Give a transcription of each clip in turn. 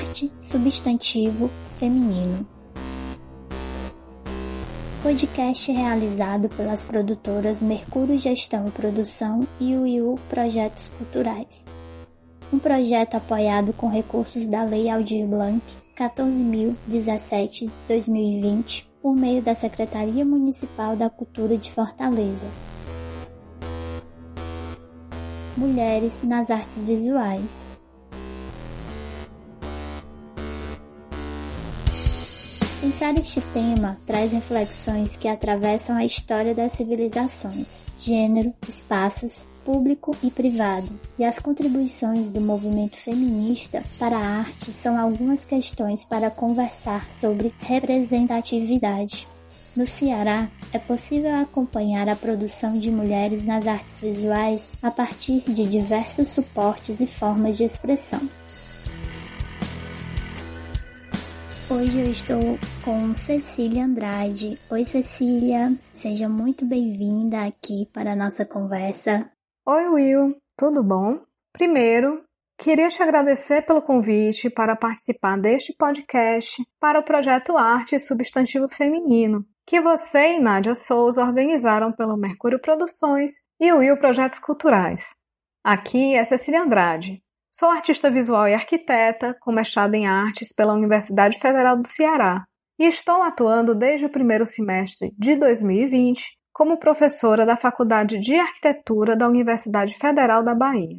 Arte, substantivo, feminino. Podcast realizado pelas produtoras Mercúrio Gestão e Produção e o IU Projetos Culturais. Um projeto apoiado com recursos da Lei Aldir Blanc 14.017-2020 por meio da Secretaria Municipal da Cultura de Fortaleza. Mulheres nas artes visuais. Pensar este tema traz reflexões que atravessam a história das civilizações, gênero, espaços, público e privado, e as contribuições do movimento feminista para a arte são algumas questões para conversar sobre representatividade. No Ceará, é possível acompanhar a produção de mulheres nas artes visuais a partir de diversos suportes e formas de expressão. Hoje eu estou com Cecília Andrade. Oi, Cecília, seja muito bem-vinda aqui para a nossa conversa. Oi, Will, tudo bom? Primeiro, queria te agradecer pelo convite para participar deste podcast para o projeto Arte Substantivo Feminino, que você e Nádia Souza organizaram pelo Mercúrio Produções e o Will Projetos Culturais. Aqui é Cecília Andrade, Sou artista visual e arquiteta, com mestrado em artes pela Universidade Federal do Ceará, e estou atuando desde o primeiro semestre de 2020 como professora da Faculdade de Arquitetura da Universidade Federal da Bahia.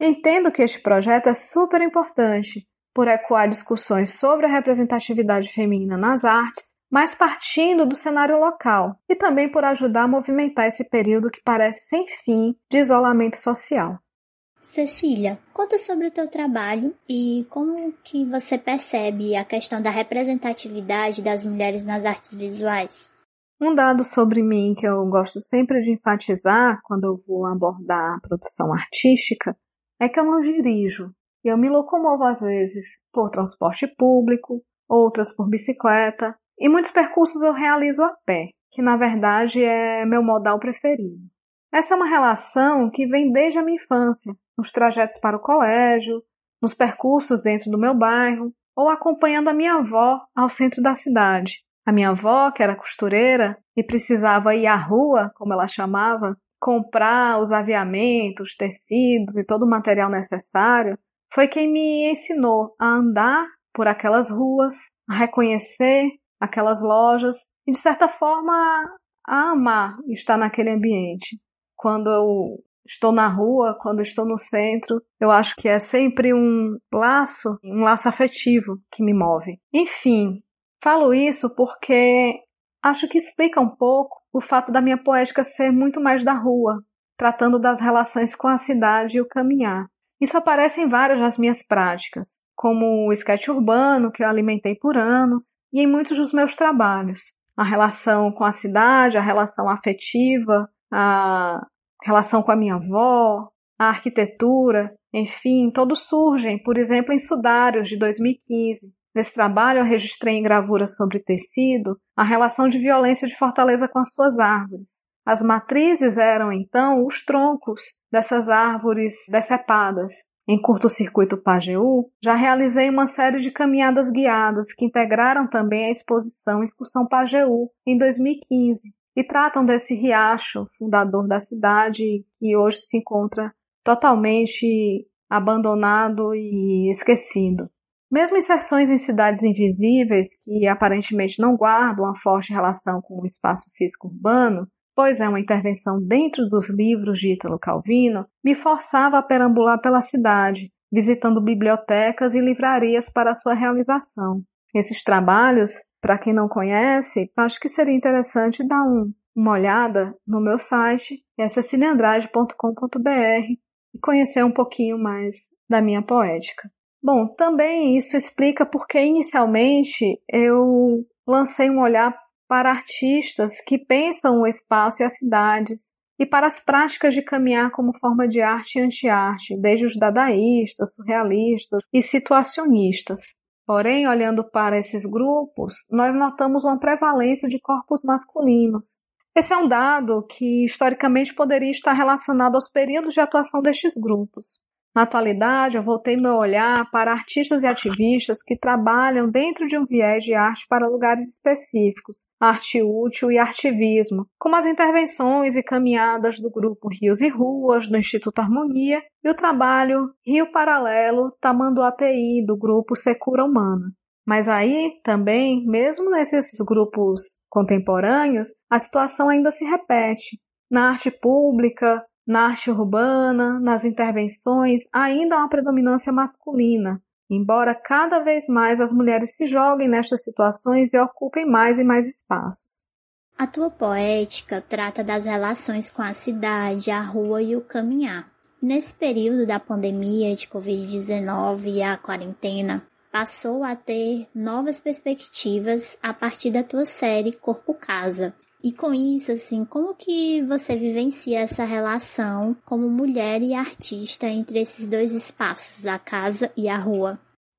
Entendo que este projeto é super importante por ecoar discussões sobre a representatividade feminina nas artes, mas partindo do cenário local, e também por ajudar a movimentar esse período que parece sem fim de isolamento social. Cecília, conta sobre o teu trabalho e como que você percebe a questão da representatividade das mulheres nas artes visuais. Um dado sobre mim que eu gosto sempre de enfatizar quando eu vou abordar a produção artística é que eu não dirijo. Eu me locomovo às vezes por transporte público, outras por bicicleta, e muitos percursos eu realizo a pé, que na verdade é meu modal preferido. Essa é uma relação que vem desde a minha infância, nos trajetos para o colégio, nos percursos dentro do meu bairro, ou acompanhando a minha avó ao centro da cidade. A minha avó, que era costureira e precisava ir à rua, como ela chamava, comprar os aviamentos, tecidos e todo o material necessário, foi quem me ensinou a andar por aquelas ruas, a reconhecer aquelas lojas e, de certa forma, a amar estar naquele ambiente quando eu estou na rua, quando estou no centro, eu acho que é sempre um laço, um laço afetivo que me move. Enfim, falo isso porque acho que explica um pouco o fato da minha poética ser muito mais da rua, tratando das relações com a cidade e o caminhar. Isso aparece em várias das minhas práticas, como o sketch urbano, que eu alimentei por anos, e em muitos dos meus trabalhos. A relação com a cidade, a relação afetiva, a relação com a minha avó, a arquitetura, enfim, todos surgem, por exemplo, em Sudários, de 2015. Nesse trabalho, eu registrei em gravura sobre tecido a relação de violência de Fortaleza com as suas árvores. As matrizes eram, então, os troncos dessas árvores decepadas. Em curto-circuito Pajeú, já realizei uma série de caminhadas guiadas que integraram também a exposição Excursão Pajeú, em 2015, e tratam desse riacho fundador da cidade que hoje se encontra totalmente abandonado e esquecido. Mesmo inserções em cidades invisíveis, que aparentemente não guardam uma forte relação com o espaço físico urbano, pois é uma intervenção dentro dos livros de Ítalo Calvino, me forçava a perambular pela cidade, visitando bibliotecas e livrarias para sua realização. Esses trabalhos para quem não conhece, acho que seria interessante dar um, uma olhada no meu site, é ceciliandrade.com.br, e conhecer um pouquinho mais da minha poética. Bom, também isso explica porque inicialmente eu lancei um olhar para artistas que pensam o espaço e as cidades, e para as práticas de caminhar como forma de arte e anti-arte, desde os dadaístas, surrealistas e situacionistas. Porém, olhando para esses grupos, nós notamos uma prevalência de corpos masculinos. Esse é um dado que historicamente poderia estar relacionado aos períodos de atuação destes grupos. Na atualidade, eu voltei meu olhar para artistas e ativistas que trabalham dentro de um viés de arte para lugares específicos, arte útil e artivismo, como as intervenções e caminhadas do grupo Rios e Ruas, do Instituto Harmonia, e o trabalho Rio Paralelo Tamanduateí, do grupo Secura Humana. Mas aí também, mesmo nesses grupos contemporâneos, a situação ainda se repete. Na arte pública, na arte urbana, nas intervenções, ainda há uma predominância masculina, embora cada vez mais as mulheres se joguem nestas situações e ocupem mais e mais espaços. A tua poética trata das relações com a cidade, a rua e o caminhar. Nesse período da pandemia de Covid-19 e a quarentena, passou a ter novas perspectivas a partir da tua série Corpo Casa, e com isso, assim, como que você vivencia essa relação como mulher e artista entre esses dois espaços, a casa e a rua?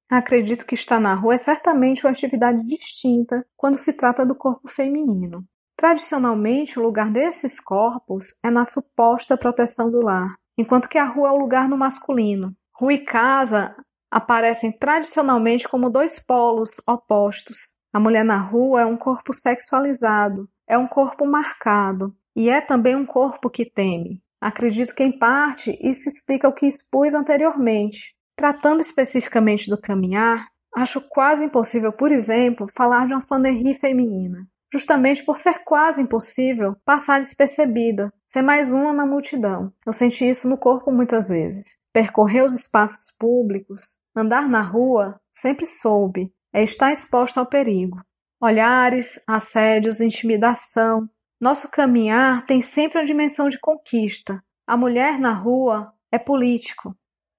Acredito que estar na rua é certamente uma atividade distinta quando se trata do corpo feminino. Tradicionalmente, o lugar desses corpos é na suposta proteção do lar, enquanto que a rua é o lugar no masculino. Rua e casa aparecem tradicionalmente como dois polos opostos. A mulher na rua é um corpo sexualizado, é um corpo marcado e é também um corpo que teme. Acredito que, em parte, isso explica o que expus anteriormente. Tratando especificamente do caminhar, acho quase impossível, por exemplo, falar de uma fanerie feminina, justamente por ser quase impossível passar despercebida, ser mais uma na multidão. Eu senti isso no corpo muitas vezes. Percorrer os espaços públicos, andar na rua, sempre soube, é estar exposto ao perigo olhares, assédios, intimidação. Nosso caminhar tem sempre uma dimensão de conquista. A mulher na rua é político.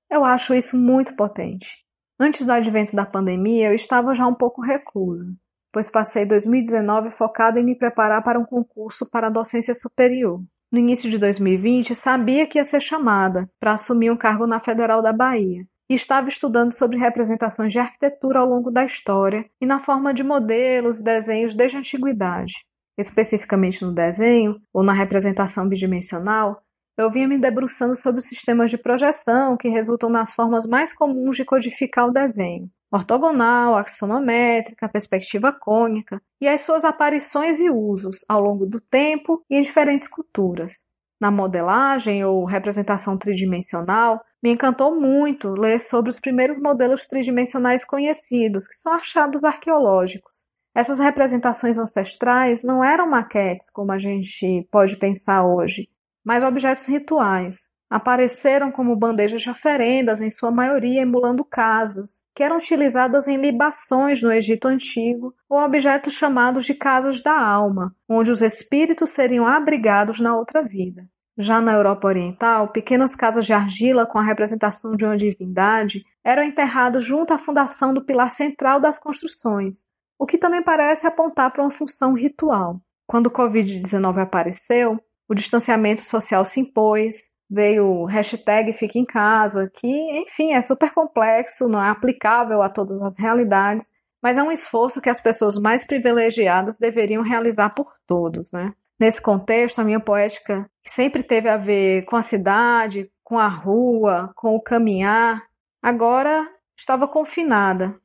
Eu acho isso muito potente. Antes do advento da pandemia, eu estava já um pouco reclusa, pois passei 2019 focada em me preparar para um concurso para a docência superior. No início de 2020, sabia que ia ser chamada para assumir um cargo na Federal da Bahia, e estava estudando sobre representações de arquitetura ao longo da história e na forma de modelos e desenhos desde a antiguidade. Especificamente no desenho, ou na representação bidimensional, eu vinha me debruçando sobre os sistemas de projeção que resultam nas formas mais comuns de codificar o desenho, ortogonal, axonométrica, perspectiva cônica, e as suas aparições e usos ao longo do tempo e em diferentes culturas. Na modelagem ou representação tridimensional, me encantou muito ler sobre os primeiros modelos tridimensionais conhecidos, que são achados arqueológicos. Essas representações ancestrais não eram maquetes, como a gente pode pensar hoje, mas objetos rituais. Apareceram como bandejas de oferendas, em sua maioria emulando casas, que eram utilizadas em libações no Egito Antigo, ou objetos chamados de casas da alma, onde os espíritos seriam abrigados na outra vida. Já na Europa Oriental, pequenas casas de argila com a representação de uma divindade eram enterradas junto à fundação do pilar central das construções, o que também parece apontar para uma função ritual. Quando o Covid-19 apareceu, o distanciamento social se impôs, veio o hashtag Fique em Casa, que, enfim, é super complexo, não é aplicável a todas as realidades, mas é um esforço que as pessoas mais privilegiadas deveriam realizar por todos, né? Nesse contexto, a minha poética sempre teve a ver com a cidade, com a rua, com o caminhar, agora estava confinada.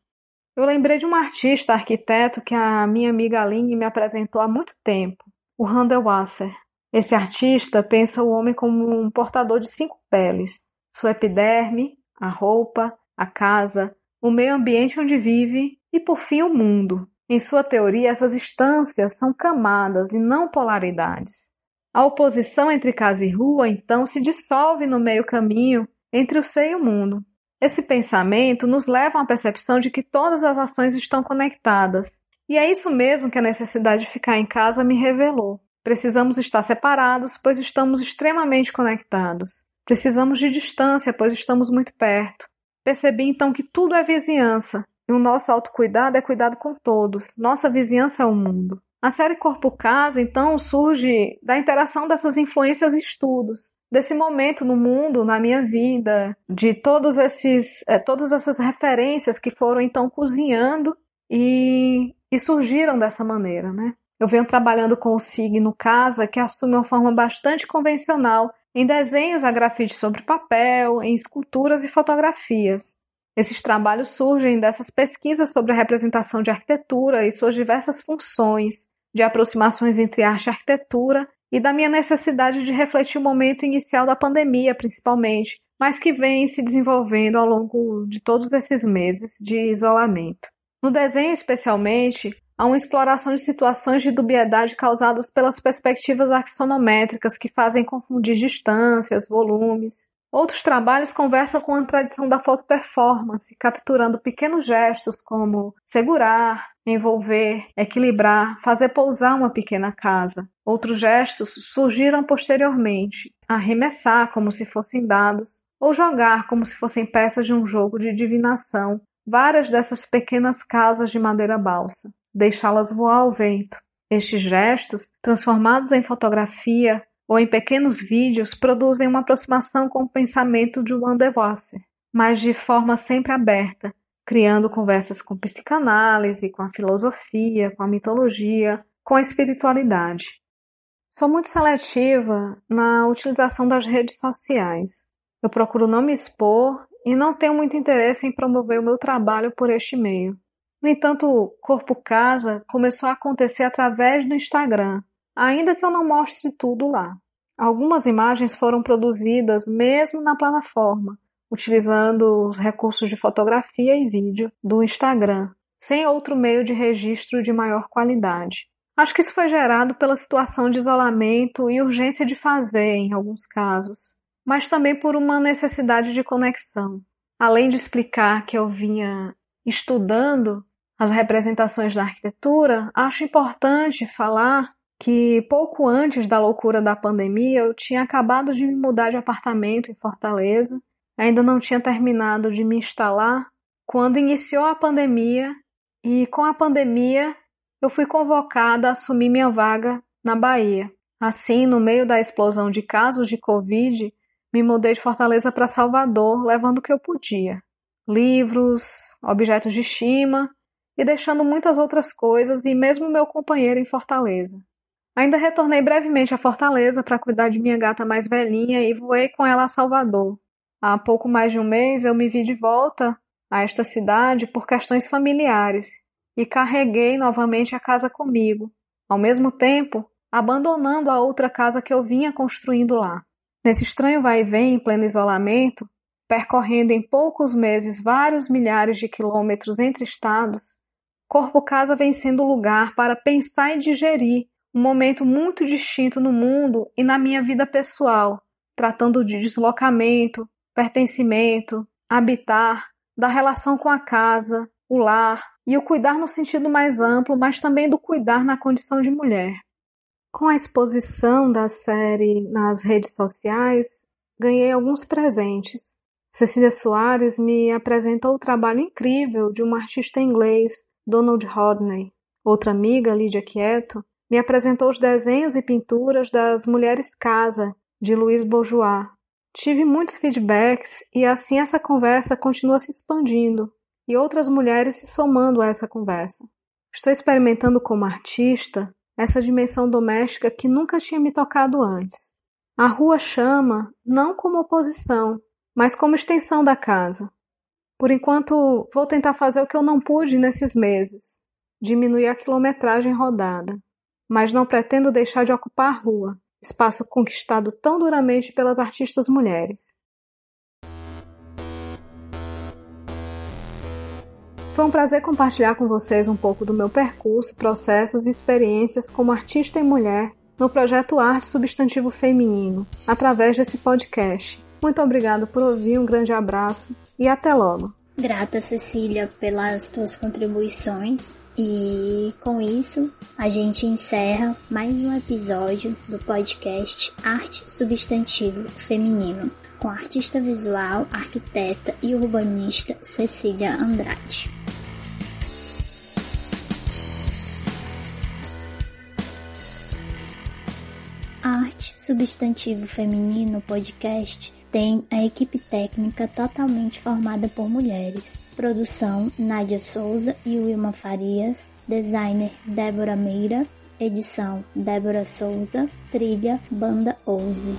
Eu lembrei de um artista arquiteto que a minha amiga Aline me apresentou há muito tempo, o Randall Wasser. Esse artista pensa o homem como um portador de cinco peles: sua epiderme, a roupa, a casa, o meio ambiente onde vive e, por fim, o mundo. Em sua teoria, essas instâncias são camadas e não polaridades. A oposição entre casa e rua, então, se dissolve no meio caminho entre o ser e o mundo. Esse pensamento nos leva uma percepção de que todas as ações estão conectadas. E é isso mesmo que a necessidade de ficar em casa me revelou. Precisamos estar separados, pois estamos extremamente conectados. Precisamos de distância, pois estamos muito perto. Percebi então que tudo é vizinhança, e o nosso autocuidado é cuidado com todos. Nossa vizinhança é o mundo. A série Corpo Casa, então, surge da interação dessas influências e estudos, desse momento no mundo, na minha vida, de todos esses, é, todas essas referências que foram então cozinhando e, e surgiram dessa maneira, né? Eu venho trabalhando com o signo casa, que assume uma forma bastante convencional em desenhos a grafite sobre papel, em esculturas e fotografias. Esses trabalhos surgem dessas pesquisas sobre a representação de arquitetura e suas diversas funções, de aproximações entre arte e arquitetura, e da minha necessidade de refletir o momento inicial da pandemia, principalmente, mas que vem se desenvolvendo ao longo de todos esses meses de isolamento. No desenho, especialmente, há uma exploração de situações de dubiedade causadas pelas perspectivas axonométricas que fazem confundir distâncias, volumes. Outros trabalhos conversam com a tradição da foto performance, capturando pequenos gestos como segurar, envolver, equilibrar, fazer pousar uma pequena casa. Outros gestos surgiram posteriormente, arremessar como se fossem dados, ou jogar como se fossem peças de um jogo de divinação, várias dessas pequenas casas de madeira balsa, deixá-las voar ao vento. Estes gestos, transformados em fotografia ou em pequenos vídeos, produzem uma aproximação com o pensamento de Wandewasser, mas de forma sempre aberta, criando conversas com psicanálise, com a filosofia, com a mitologia, com a espiritualidade. Sou muito seletiva na utilização das redes sociais. Eu procuro não me expor e não tenho muito interesse em promover o meu trabalho por este meio. No entanto, Corpo Casa começou a acontecer através do Instagram, ainda que eu não mostre tudo lá. Algumas imagens foram produzidas mesmo na plataforma, utilizando os recursos de fotografia e vídeo do Instagram, sem outro meio de registro de maior qualidade. Acho que isso foi gerado pela situação de isolamento e urgência de fazer, em alguns casos, mas também por uma necessidade de conexão. Além de explicar que eu vinha estudando as representações da arquitetura, acho importante falar que pouco antes da loucura da pandemia eu tinha acabado de me mudar de apartamento em Fortaleza Ainda não tinha terminado de me instalar quando iniciou a pandemia e com a pandemia eu fui convocada a assumir minha vaga na Bahia. Assim, no meio da explosão de casos de Covid, me mudei de Fortaleza para Salvador, levando o que eu podia: livros, objetos de estima e deixando muitas outras coisas e mesmo meu companheiro em Fortaleza. Ainda retornei brevemente a Fortaleza para cuidar de minha gata mais velhinha e voei com ela a Salvador, Há pouco mais de um mês eu me vi de volta a esta cidade por questões familiares e carreguei novamente a casa comigo, ao mesmo tempo abandonando a outra casa que eu vinha construindo lá. Nesse estranho vai e vem em pleno isolamento, percorrendo em poucos meses vários milhares de quilômetros entre estados, Corpo Casa vem sendo lugar para pensar e digerir um momento muito distinto no mundo e na minha vida pessoal, tratando de deslocamento, pertencimento, habitar, da relação com a casa, o lar e o cuidar no sentido mais amplo, mas também do cuidar na condição de mulher. Com a exposição da série nas redes sociais, ganhei alguns presentes. Cecília Soares me apresentou o trabalho incrível de um artista inglês, Donald Rodney. Outra amiga, Lídia Quieto, me apresentou os desenhos e pinturas das Mulheres Casa, de Louise Bourgeois. Tive muitos feedbacks e assim essa conversa continua se expandindo e outras mulheres se somando a essa conversa. Estou experimentando como artista essa dimensão doméstica que nunca tinha me tocado antes. A rua chama não como oposição, mas como extensão da casa. Por enquanto, vou tentar fazer o que eu não pude nesses meses, diminuir a quilometragem rodada, mas não pretendo deixar de ocupar a rua espaço conquistado tão duramente pelas artistas mulheres. Foi um prazer compartilhar com vocês um pouco do meu percurso, processos e experiências como artista e mulher no projeto Arte Substantivo Feminino, através desse podcast. Muito obrigada por ouvir, um grande abraço e até logo. Grata, Cecília, pelas tuas contribuições e com isso, a gente encerra mais um episódio do podcast Arte Substantivo Feminino, com a artista visual, arquiteta e urbanista Cecília Andrade. Arte Substantivo Feminino podcast tem a equipe técnica totalmente formada por mulheres Produção Nádia Souza e Wilma Farias. Designer Débora Meira. Edição Débora Souza. Trilha Banda Ouse.